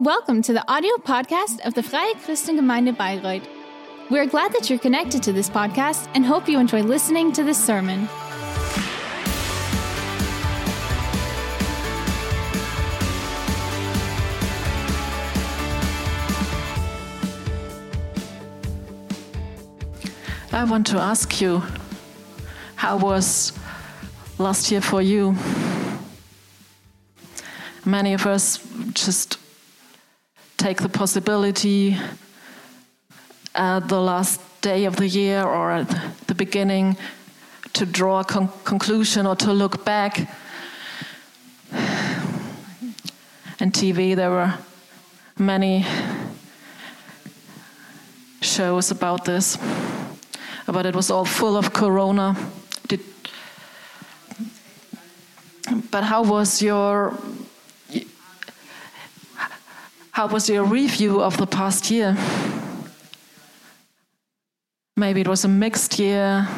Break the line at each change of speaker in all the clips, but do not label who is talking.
Welcome to the audio podcast of the Freie Christengemeinde Bayreuth. We are glad that you're connected to this podcast and hope you enjoy listening to this sermon.
I want to ask you, how was last year for you? Many of us just take the possibility at the last day of the year or at the beginning to draw a con- conclusion or to look back. And TV, there were many shows about this, but it was all full of corona. Did, but how was your how was your review of the past year? Maybe it was a mixed year,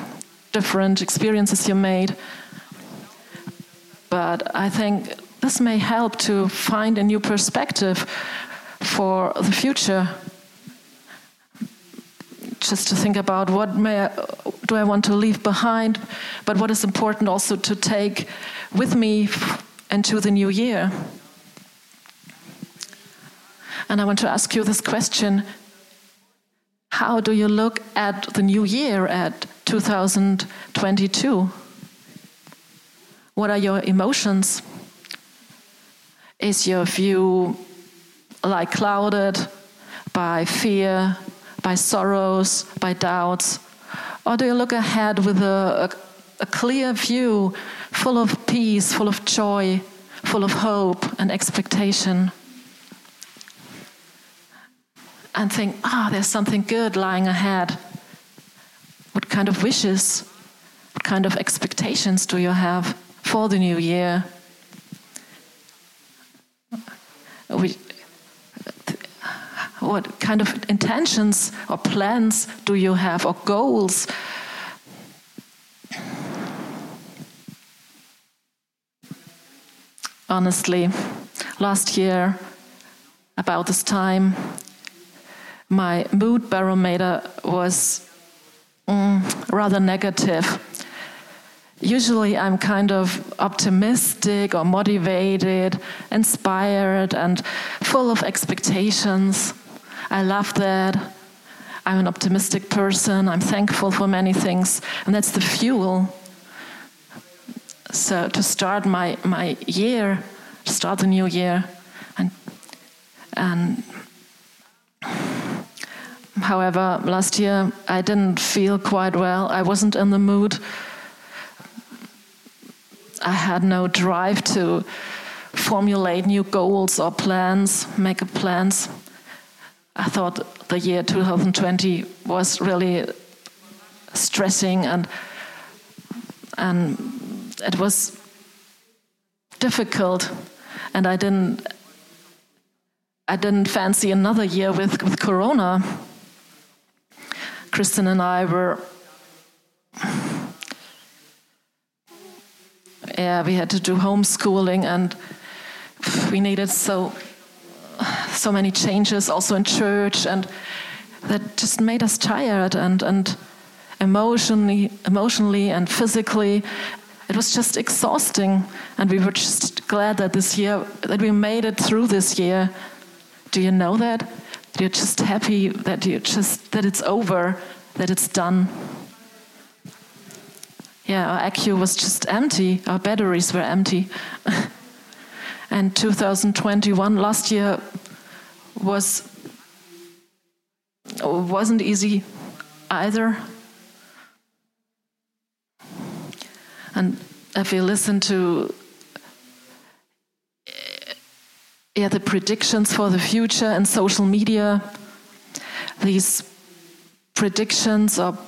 different experiences you made. But I think this may help to find a new perspective for the future. Just to think about what may I, do I want to leave behind, but what is important also to take with me into the new year. And I want to ask you this question How do you look at the new year, at 2022? What are your emotions? Is your view like clouded by fear, by sorrows, by doubts? Or do you look ahead with a, a, a clear view, full of peace, full of joy, full of hope and expectation? And think, ah, oh, there's something good lying ahead. What kind of wishes, what kind of expectations do you have for the new year? We, what kind of intentions or plans do you have or goals? Honestly, last year, about this time, my mood barometer was mm, rather negative. Usually, I'm kind of optimistic or motivated, inspired, and full of expectations. I love that. I'm an optimistic person. I'm thankful for many things, and that's the fuel. So, to start my, my year, start the new year, and, and However, last year I didn't feel quite well. I wasn't in the mood. I had no drive to formulate new goals or plans, make plans. I thought the year 2020 was really stressing and and it was difficult and I didn't I didn't fancy another year with, with Corona. Kristen and I were, yeah, we had to do homeschooling and we needed so so many changes also in church and that just made us tired and and emotionally emotionally and physically it was just exhausting. And we were just glad that this year that we made it through this year. Do you know that you're just happy that you just that it's over, that it's done. Yeah, our accu was just empty. Our batteries were empty. and 2021 last year was wasn't easy either. And if you listen to yeah, the predictions for the future and social media. These predictions are,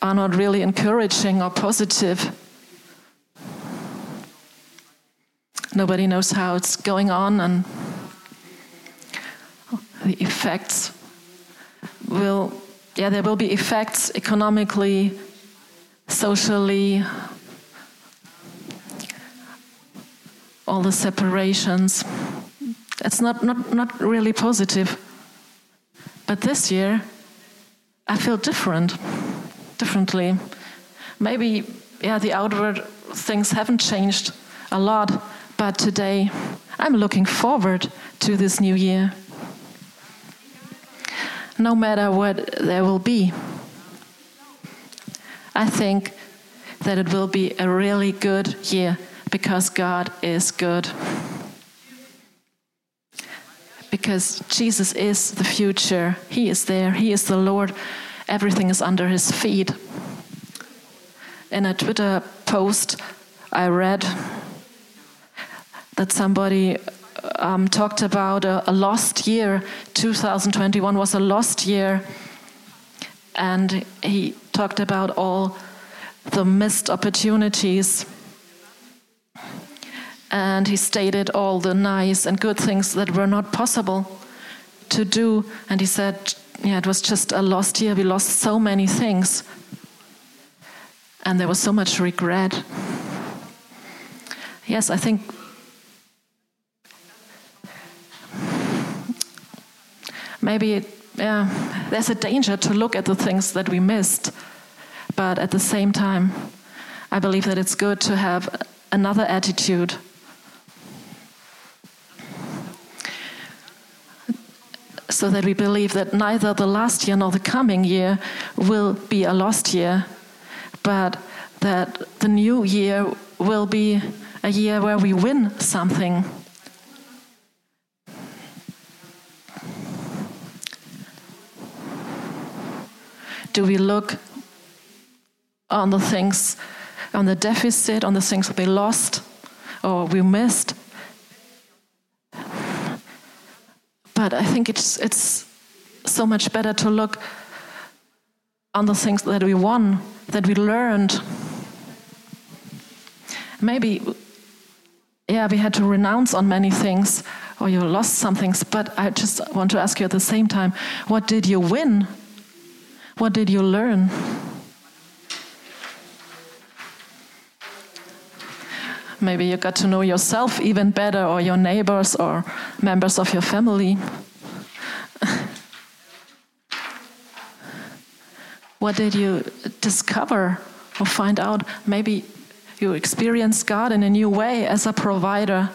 are not really encouraging or positive. Nobody knows how it's going on, and the effects will, yeah, there will be effects economically, socially, all the separations It's not, not, not really positive. But this year, I feel different, differently. Maybe, yeah, the outward things haven't changed a lot, but today I'm looking forward to this new year. No matter what there will be, I think that it will be a really good year because God is good. Because Jesus is the future, He is there, He is the Lord, everything is under His feet. In a Twitter post, I read that somebody um, talked about a, a lost year. 2021 was a lost year. And he talked about all the missed opportunities. And he stated all the nice and good things that were not possible to do. And he said, Yeah, it was just a lost year. We lost so many things. And there was so much regret. Yes, I think maybe it, yeah, there's a danger to look at the things that we missed, but at the same time, I believe that it's good to have another attitude. So that we believe that neither the last year nor the coming year will be a lost year, but that the new year will be a year where we win something. Do we look on the things, on the deficit, on the things that we lost or we missed? But I think it's, it's so much better to look on the things that we won, that we learned. Maybe, yeah, we had to renounce on many things or you lost some things, but I just want to ask you at the same time what did you win? What did you learn? Maybe you got to know yourself even better, or your neighbors, or members of your family. what did you discover or find out? Maybe you experienced God in a new way as a provider.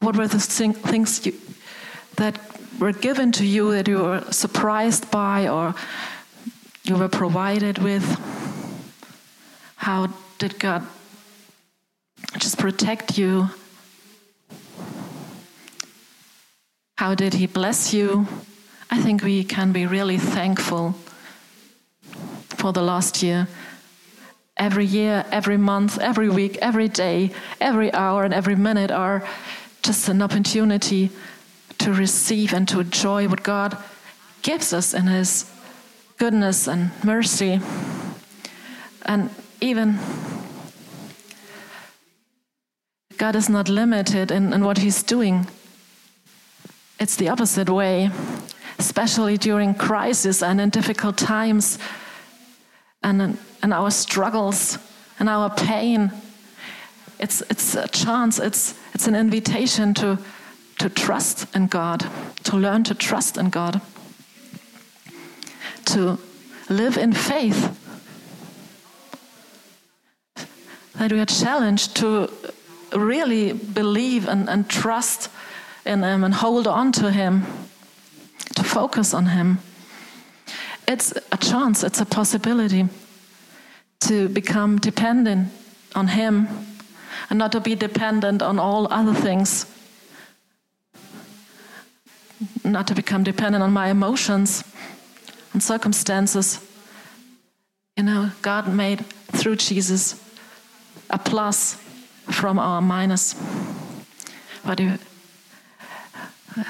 What were the things you, that were given to you that you were surprised by or you were provided with? How did God just protect you? How did He bless you? I think we can be really thankful for the last year. Every year, every month, every week, every day, every hour, and every minute are just an opportunity to receive and to enjoy what God gives us in His goodness and mercy. And even God is not limited in, in what He's doing. It's the opposite way, especially during crisis and in difficult times and in, in our struggles and our pain. It's, it's a chance, it's, it's an invitation to to trust in God, to learn to trust in God, to live in faith. That we are challenged to really believe and, and trust in Him and hold on to Him, to focus on Him. It's a chance, it's a possibility to become dependent on Him and not to be dependent on all other things not to become dependent on my emotions and circumstances. You know, God made through Jesus a plus from our minus. But you, uh,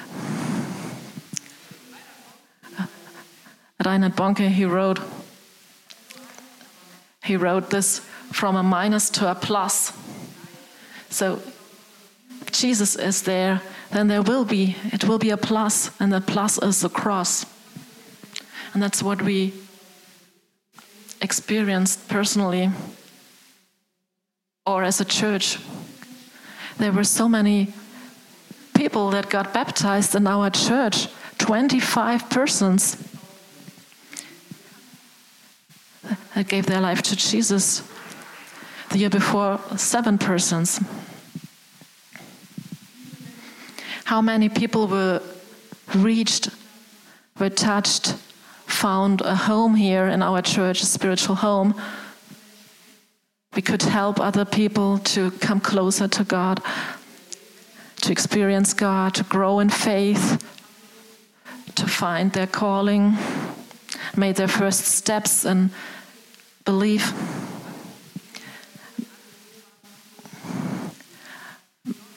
Reinhard Bonnke, he wrote, he wrote this from a minus to a plus. So Jesus is there then there will be, it will be a plus, and the plus is the cross. And that's what we experienced personally or as a church. there were so many people that got baptized in our church 25 persons that gave their life to Jesus. The year before, seven persons. How many people were reached, were touched, found a home here in our church, a spiritual home? We could help other people to come closer to God, to experience God, to grow in faith, to find their calling, made their first steps in belief.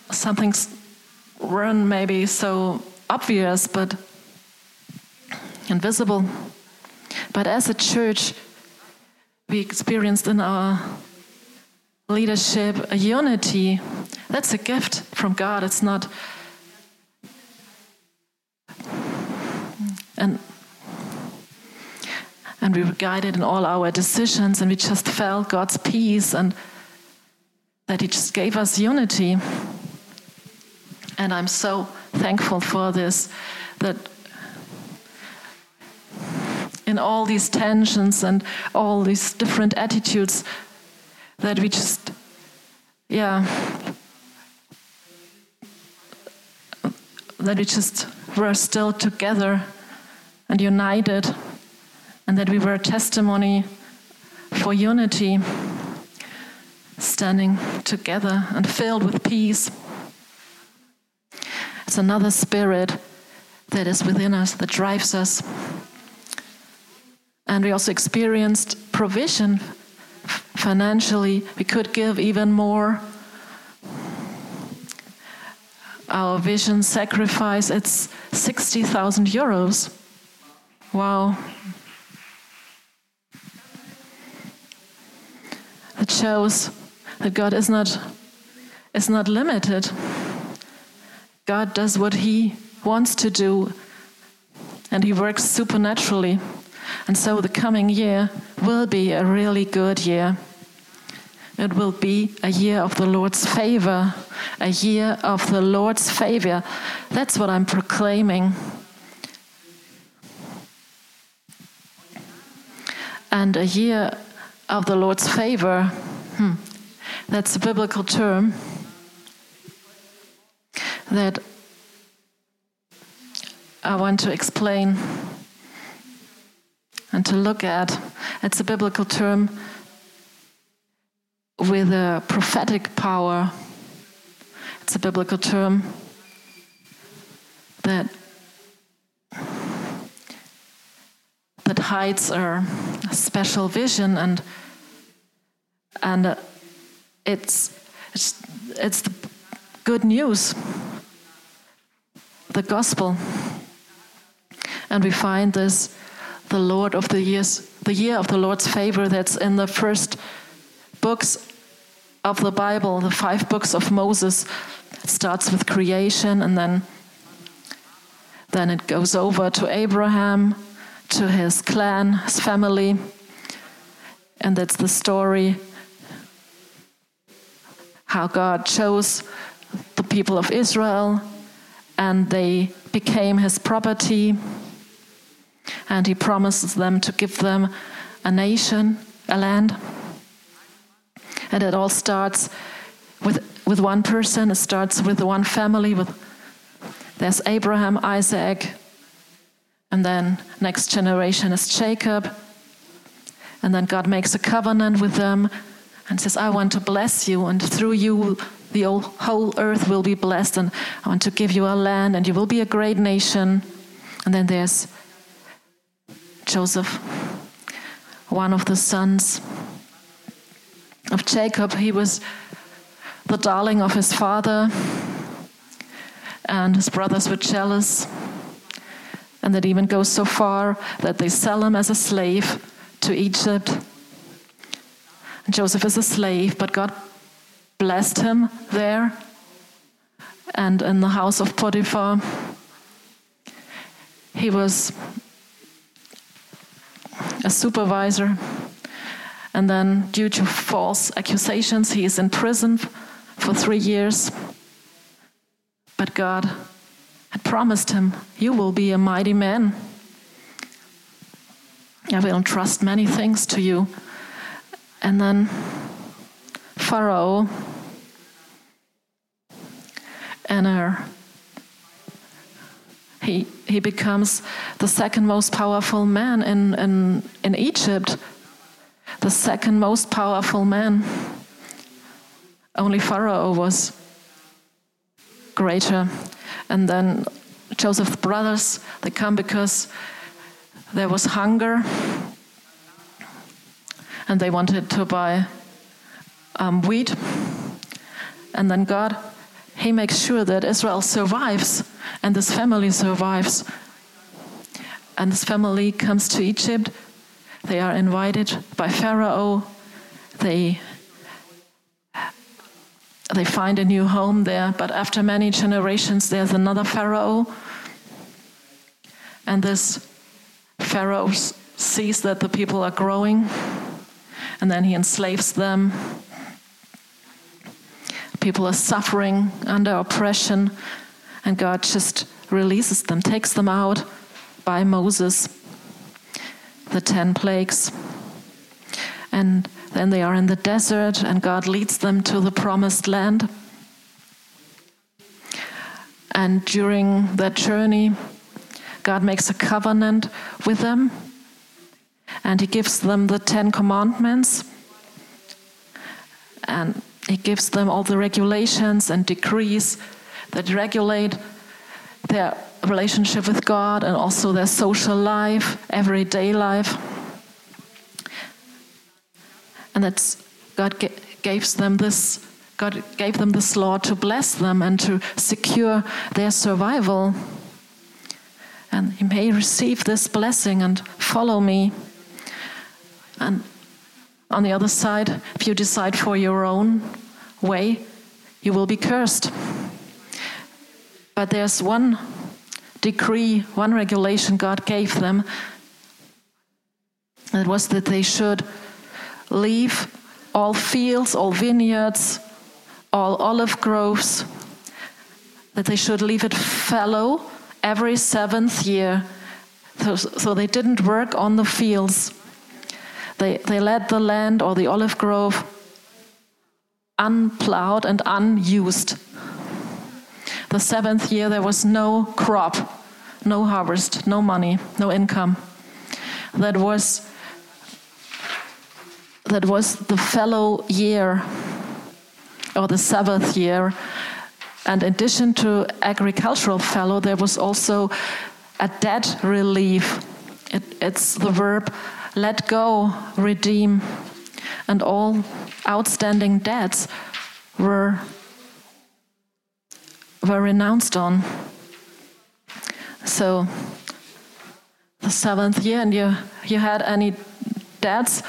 Something's run maybe so obvious but invisible. But as a church, we experienced in our leadership a unity. That's a gift from God. It's not. And and we were guided in all our decisions, and we just felt God's peace and that He just gave us unity. And I'm so thankful for this that in all these tensions and all these different attitudes, that we just, yeah, that we just were still together and united and that we were a testimony for unity, standing together and filled with peace. It's another spirit that is within us, that drives us. And we also experienced provision financially. We could give even more. Our vision sacrifice, it's 60,000 euros. Wow. It shows that God is not, is not limited. God does what He wants to do, and He works supernaturally. And so the coming year will be a really good year. It will be a year of the Lord's favor, a year of the Lord's favor. That's what I'm proclaiming. And a year of the Lord's favor. Hmm. That's a biblical term that I want to explain and to look at. It's a biblical term with a prophetic power. It's a biblical term that that hides a special vision and and uh, it's it's it's the good news the gospel and we find this the lord of the years the year of the lord's favor that's in the first books of the bible the five books of moses it starts with creation and then then it goes over to abraham to his clan his family and that's the story how God chose the people of Israel and they became his property. And he promises them to give them a nation, a land. And it all starts with, with one person, it starts with one family. With, there's Abraham, Isaac, and then next generation is Jacob. And then God makes a covenant with them and says, I want to bless you, and through you, the whole earth will be blessed, and I want to give you a land, and you will be a great nation. And then there's Joseph, one of the sons of Jacob. He was the darling of his father, and his brothers were jealous. And that even goes so far that they sell him as a slave to Egypt. Joseph is a slave, but God blessed him there and in the house of Potiphar. He was a supervisor, and then, due to false accusations, he is in prison for three years. But God had promised him, You will be a mighty man. I will entrust many things to you. And then Pharaoh and her, he, he becomes the second most powerful man in, in, in Egypt, the second most powerful man. Only Pharaoh was greater. And then Joseph's brothers, they come because there was hunger and they wanted to buy um, wheat. And then God, He makes sure that Israel survives and this family survives. And this family comes to Egypt. They are invited by Pharaoh. They they find a new home there, but after many generations, there's another Pharaoh. And this Pharaoh sees that the people are growing, and then he enslaves them. People are suffering under oppression, and God just releases them, takes them out by Moses, the ten plagues. And then they are in the desert, and God leads them to the promised land. And during that journey, God makes a covenant with them, and He gives them the Ten Commandments, and He gives them all the regulations and decrees that regulate their relationship with God and also their social life, everyday life. And that's God gave them this God gave them this law to bless them and to secure their survival. And you may receive this blessing and follow me. And on the other side, if you decide for your own way, you will be cursed. But there's one decree, one regulation God gave them. It was that they should leave all fields, all vineyards, all olive groves, that they should leave it fallow every seventh year. So, so they didn't work on the fields. They, they let the land or the olive grove unplowed and unused. The seventh year, there was no crop, no harvest, no money, no income. That was that was the fellow year or the Sabbath year. And in addition to agricultural fellow, there was also a debt relief. It, it's the verb let go, redeem. And all outstanding debts were, were renounced on. So, the seventh year, and you, you had any debts,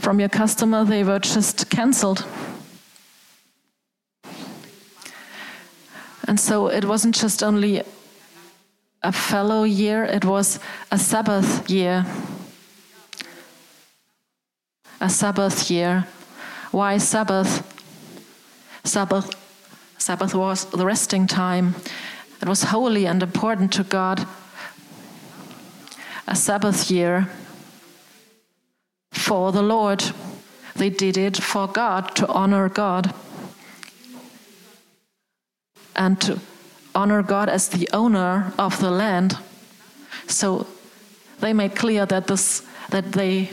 from your customer, they were just cancelled. And so it wasn't just only a fellow year, it was a Sabbath year. A Sabbath year. Why Sabbath? Sabbath, Sabbath was the resting time. It was holy and important to God. A Sabbath year for the Lord. They did it for God, to honor God. And to honor God as the owner of the land. So they made clear that, this, that they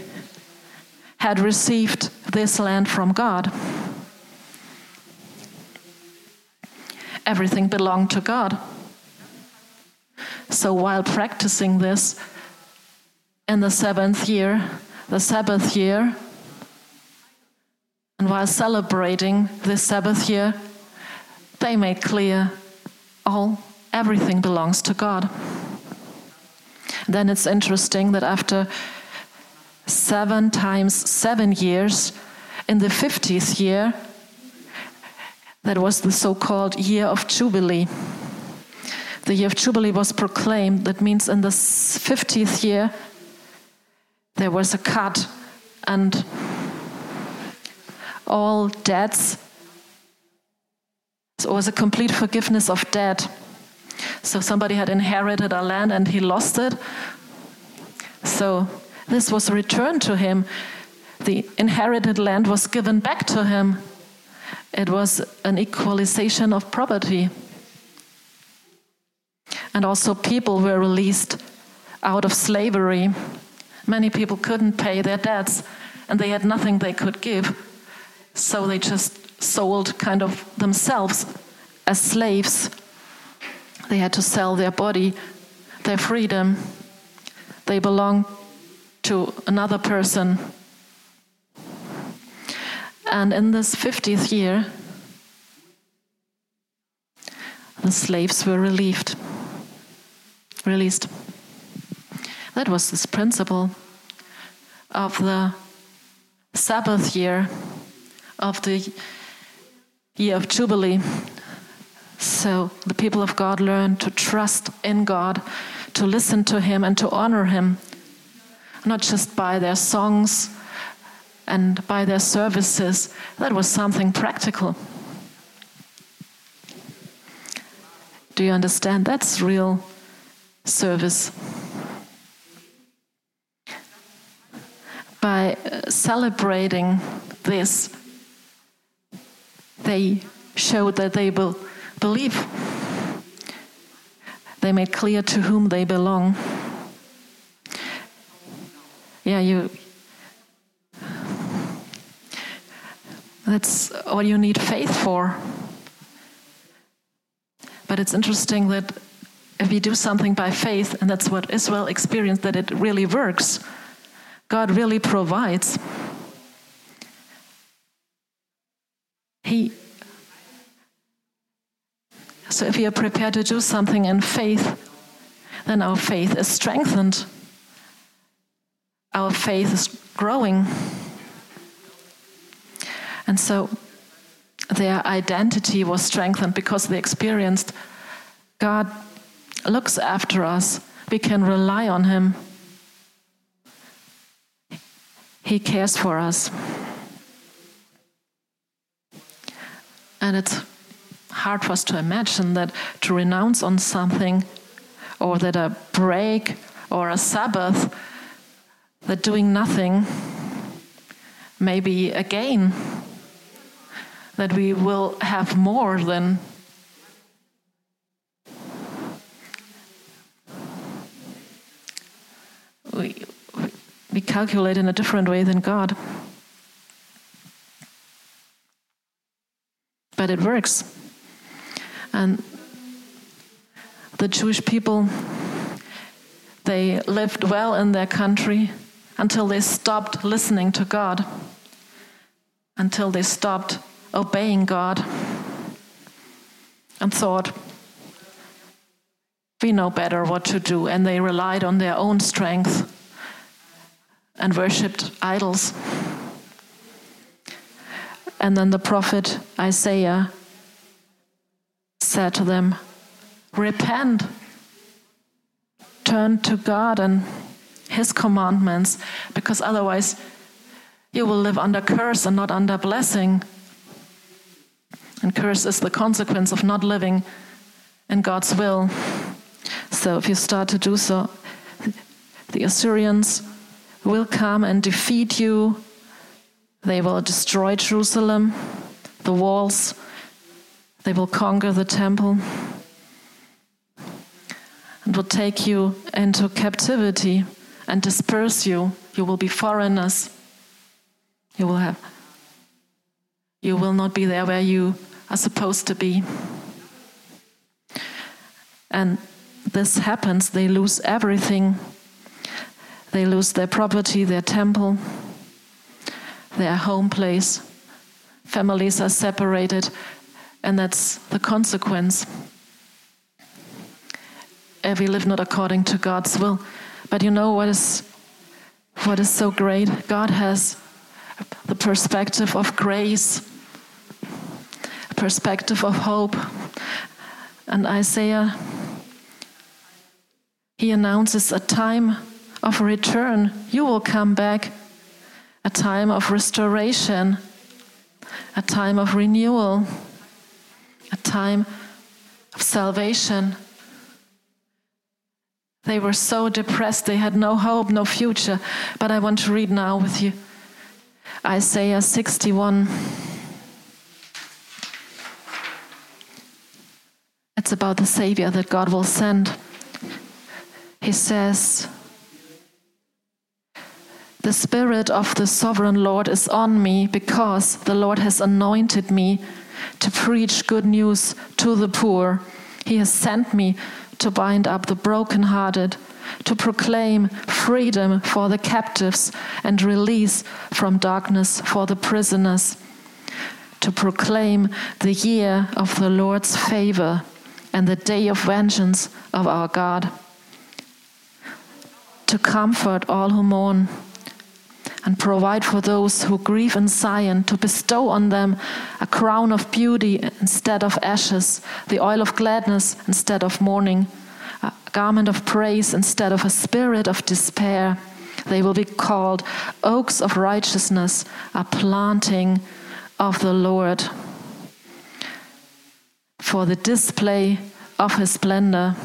had received this land from God. Everything belonged to God. So while practicing this in the seventh year, the Sabbath year. And while celebrating this Sabbath year, they made clear all, everything belongs to God. Then it's interesting that after seven times seven years, in the 50th year, that was the so called year of Jubilee. The year of Jubilee was proclaimed. That means in the 50th year, there was a cut, and all debts. So it was a complete forgiveness of debt. So somebody had inherited a land and he lost it. So this was returned to him. The inherited land was given back to him. It was an equalization of property. And also, people were released out of slavery. Many people couldn't pay their debts and they had nothing they could give. So they just sold kind of themselves as slaves. They had to sell their body, their freedom. They belonged to another person. And in this 50th year, the slaves were relieved, released. That was this principle of the Sabbath year, of the year of Jubilee. So the people of God learned to trust in God, to listen to Him, and to honor Him, not just by their songs and by their services. That was something practical. Do you understand? That's real service. By uh, celebrating this, they showed that they will believe. They made clear to whom they belong. Yeah, you. That's what you need faith for. But it's interesting that if you do something by faith, and that's what Israel experienced, that it really works. God really provides. He so if we are prepared to do something in faith, then our faith is strengthened. Our faith is growing. And so their identity was strengthened because they experienced God looks after us. We can rely on Him. He cares for us. And it's hard for us to imagine that to renounce on something or that a break or a Sabbath, that doing nothing may be a gain, that we will have more than. We, we calculate in a different way than God. But it works. And the Jewish people, they lived well in their country until they stopped listening to God, until they stopped obeying God and thought, we know better what to do. And they relied on their own strength and worshipped idols. And then the prophet Isaiah said to them, Repent, turn to God and His commandments, because otherwise you will live under curse and not under blessing. And curse is the consequence of not living in God's will. So if you start to do so, the Assyrians will come and defeat you. They will destroy Jerusalem, the walls, they will conquer the temple and will take you into captivity and disperse you. You will be foreigners. You will have you will not be there where you are supposed to be. And this happens, they lose everything. They lose their property, their temple, their home place. Families are separated, and that's the consequence. If we live not according to God's will. But you know what is what is so great? God has the perspective of grace, a perspective of hope. And Isaiah he announces a time of return. You will come back, a time of restoration, a time of renewal a time of salvation. They were so depressed, they had no hope, no future. But I want to read now with you Isaiah 61. It's about the Savior that God will send. He says, The Spirit of the Sovereign Lord is on me because the Lord has anointed me to preach good news to the poor. He has sent me to bind up the brokenhearted, to proclaim freedom for the captives and release from darkness for the prisoners, to proclaim the year of the Lord's favor and the day of vengeance of our God, to comfort all who mourn and provide for those who grieve in Zion, to bestow on them a crown of beauty instead of ashes, the oil of gladness instead of mourning, a garment of praise instead of a spirit of despair. They will be called oaks of righteousness, a planting of the Lord. For the display of his splendor,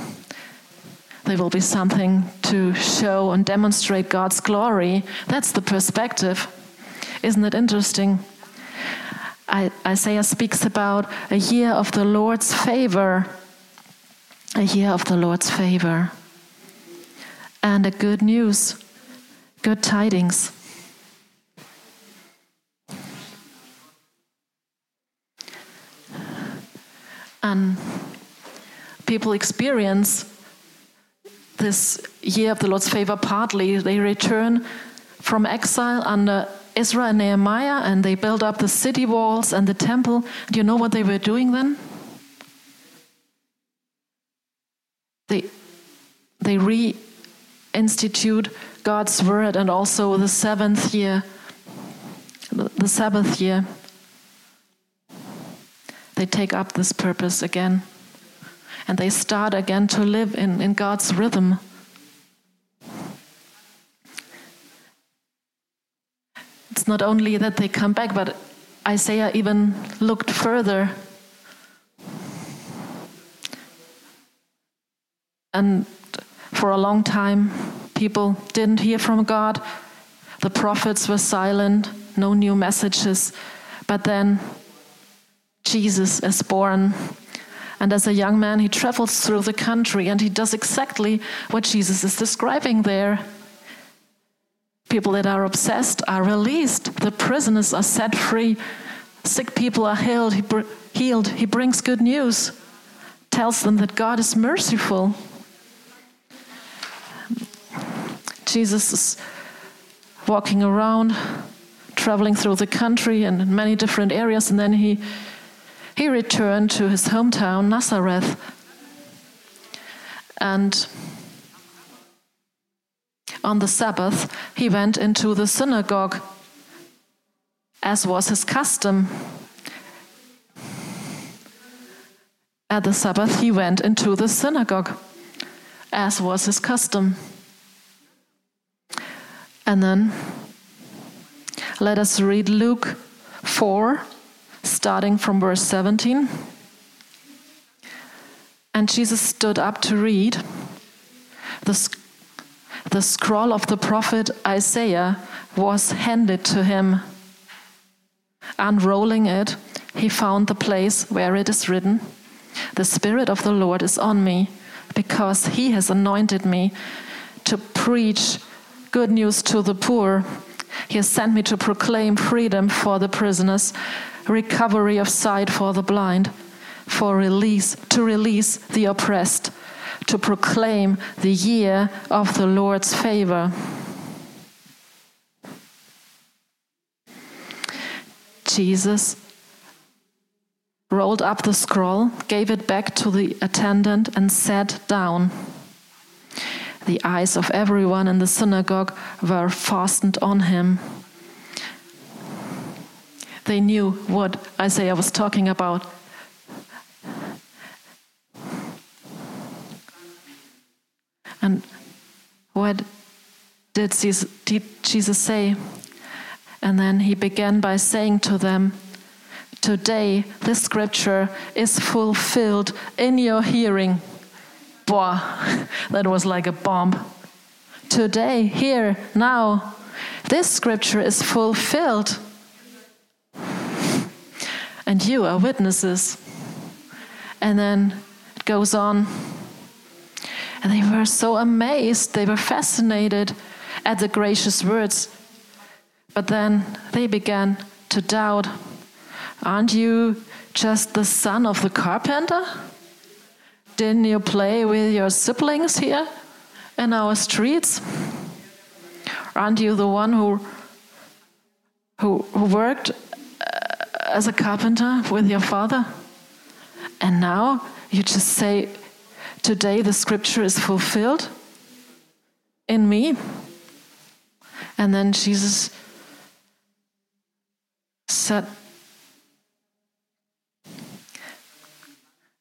there will be something to show and demonstrate God's glory. That's the perspective. Isn't it interesting? Isaiah speaks about a year of the Lord's favor, a year of the Lord's favor, and a good news, good tidings. And people experience this year of the Lord's favor partly. They return from exile under Ezra and Nehemiah and they build up the city walls and the temple. Do you know what they were doing then? They, they reinstitute God's word and also the seventh year, the Sabbath year. They take up this purpose again and they start again to live in, in God's rhythm. It's not only that they come back, but Isaiah even looked further. And for a long time, people didn't hear from God. The prophets were silent, no new messages. But then Jesus is born and as a young man, he travels through the country and he does exactly what Jesus is describing there. People that are obsessed are released, the prisoners are set free, sick people are healed. He, healed. he brings good news, tells them that God is merciful. Jesus is walking around, traveling through the country and in many different areas, and then he he returned to his hometown, Nazareth. And on the Sabbath, he went into the synagogue, as was his custom. At the Sabbath, he went into the synagogue, as was his custom. And then let us read Luke 4 starting from verse 17. And Jesus stood up to read. The, the scroll of the prophet Isaiah was handed to him. Unrolling it, he found the place where it is written The Spirit of the Lord is on me, because he has anointed me to preach good news to the poor. He has sent me to proclaim freedom for the prisoners recovery of sight for the blind, for release, to release the oppressed, to proclaim the year of the Lord's favor. Jesus rolled up the scroll, gave it back to the attendant, and sat down. The eyes of everyone in the synagogue were fastened on him they knew what Isaiah was talking about. And what did Jesus say? And then he began by saying to them, Today, this scripture is fulfilled in your hearing. boah, that was like a bomb. Today, here, now, this scripture is fulfilled. And you are witnesses. And then it goes on. And they were so amazed, they were fascinated at the gracious words. But then they began to doubt Aren't you just the son of the carpenter? Didn't you play with your siblings here in our streets? Aren't you the one who, who, who worked as a carpenter with your father? And now you just say, Today the scripture is fulfilled in me. And then Jesus said,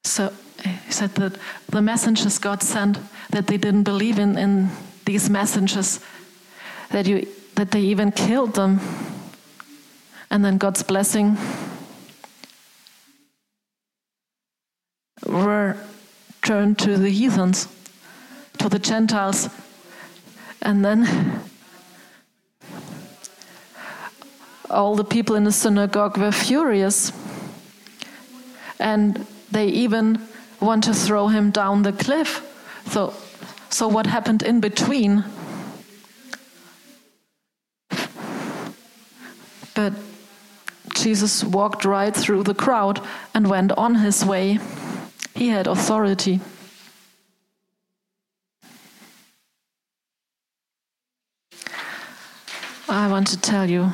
So he said that the messengers God sent, that they didn't believe in, in these messengers, that, you, that they even killed them. And then God's blessing were turned to the heathens, to the Gentiles. And then all the people in the synagogue were furious. And they even want to throw him down the cliff. So, so what happened in between? But Jesus walked right through the crowd and went on his way. He had authority. I want to tell you,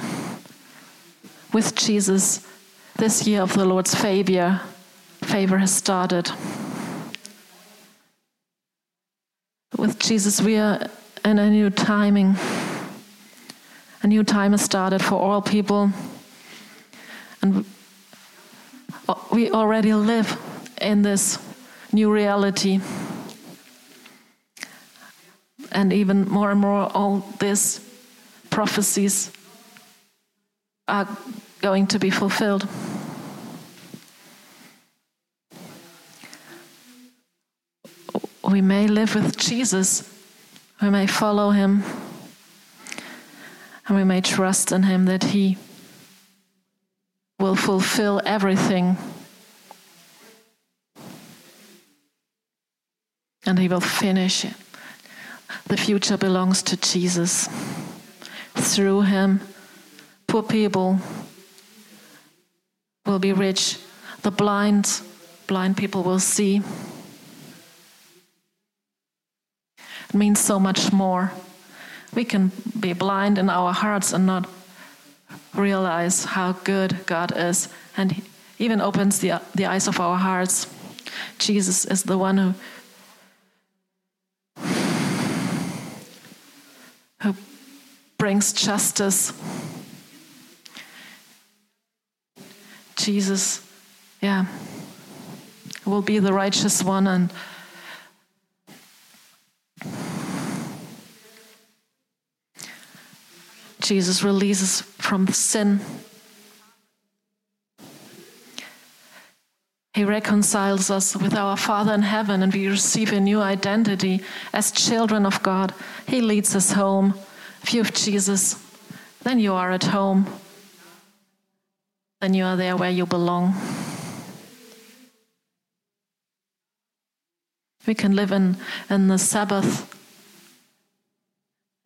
with Jesus, this year of the Lord's favor, favor has started. With Jesus, we are in a new timing. A new time has started for all people. And we already live in this new reality. And even more and more, all these prophecies are going to be fulfilled. we may live with Jesus, we may follow him, and we may trust in him that he will fulfill everything. And he will finish it. The future belongs to Jesus. Through him, poor people will be rich. The blind, blind people will see. It means so much more. We can be blind in our hearts and not realize how good God is, and even opens the, the eyes of our hearts. Jesus is the one who who brings justice. Jesus, yeah, will be the righteous one and Jesus releases from sin. He reconciles us with our Father in heaven, and we receive a new identity as children of God. He leads us home. If you have Jesus, then you are at home. Then you are there where you belong. We can live in, in the Sabbath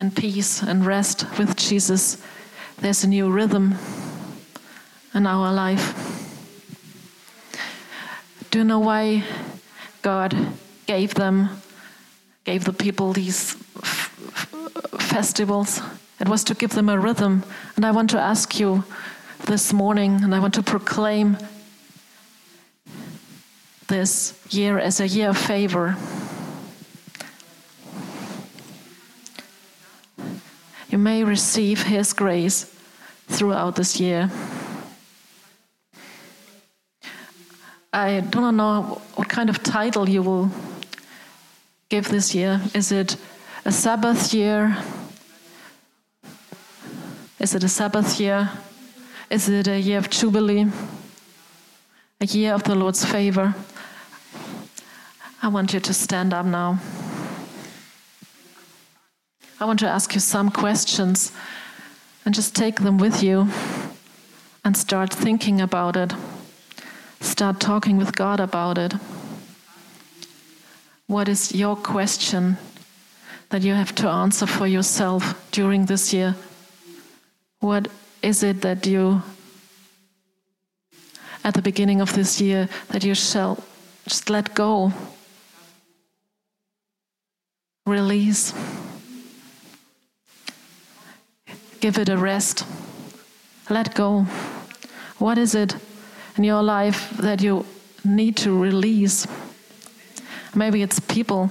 and peace and rest with Jesus, there's a new rhythm in our life. Do you know why God gave them, gave the people these festivals? It was to give them a rhythm. And I want to ask you this morning, and I want to proclaim this year as a year of favor. May receive His grace throughout this year. I do not know what kind of title you will give this year. Is it a Sabbath year? Is it a Sabbath year? Is it a year of Jubilee? A year of the Lord's favor? I want you to stand up now. I want to ask you some questions and just take them with you and start thinking about it. Start talking with God about it. What is your question that you have to answer for yourself during this year? What is it that you, at the beginning of this year, that you shall just let go, release, give it a rest, let go? What is it in your life that you need to release? Maybe it's people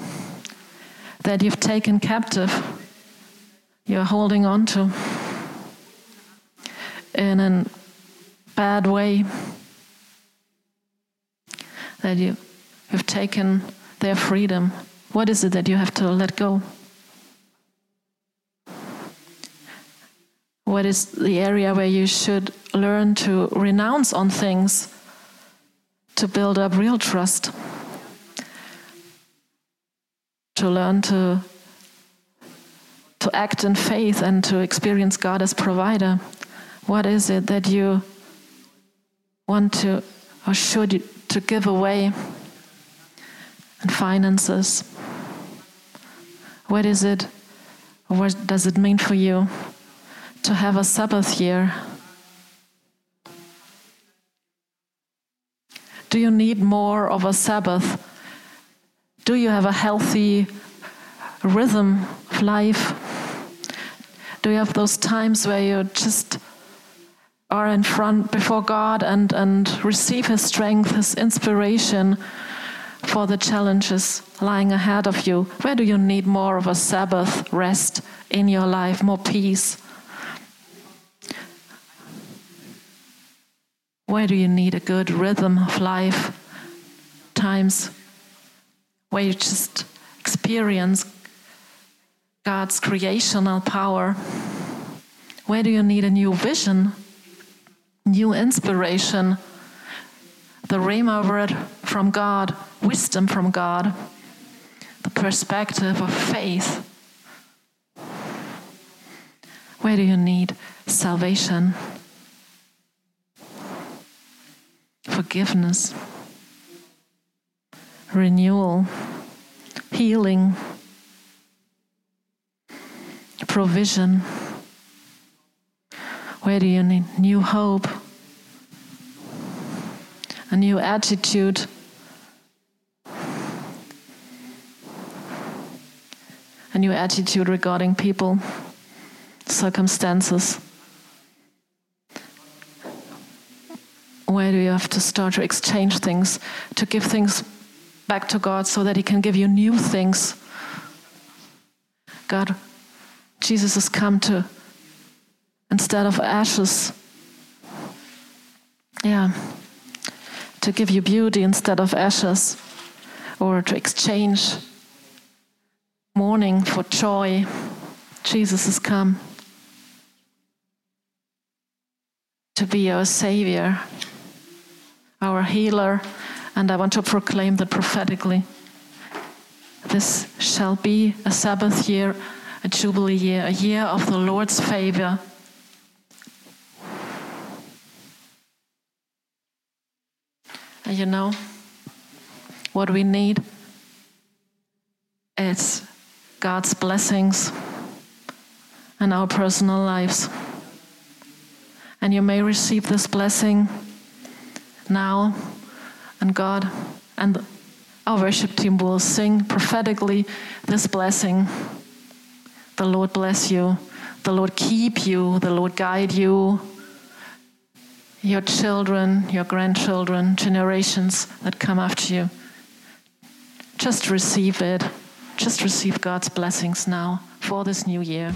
that you've taken captive, you're holding on to in a bad way, that you, you've taken their freedom. What is it that you have to let go? What is the area where you should learn to renounce on things to build up real trust? to learn to to act in faith and to experience God as provider. What is it that you want to or should to give away in finances? What is it? What does it mean for you to have a Sabbath year? Do you need more of a Sabbath? Do you have a healthy rhythm of life? Do you have those times where you just are in front before God and, and receive His strength, His inspiration for the challenges lying ahead of you? Where do you need more of a Sabbath rest in your life, more peace? Where do you need a good rhythm of life? Times where you just experience God's creational power? Where do you need a new vision, new inspiration, the Rhema word from God, wisdom from God, the perspective of faith? Where do you need salvation, forgiveness? renewal, healing, provision. Where do you need new hope, a new attitude? A new attitude regarding people, circumstances. Where do you have to start to exchange things, to give things back to God so that He can give you new things. God, Jesus has come to, instead of ashes, yeah, to give you beauty instead of ashes, or to exchange mourning for joy. Jesus has come to be our Savior, our healer and I want to proclaim that prophetically. This shall be a Sabbath year, a Jubilee year, a year of the Lord's favor. And you know what we need? It's God's blessings in our personal lives. And you may receive this blessing now and God and our worship team will sing prophetically this blessing. The Lord bless you. The Lord keep you. The Lord guide you. Your children, your grandchildren, generations that come after you. Just receive it. Just receive God's blessings now for this new year.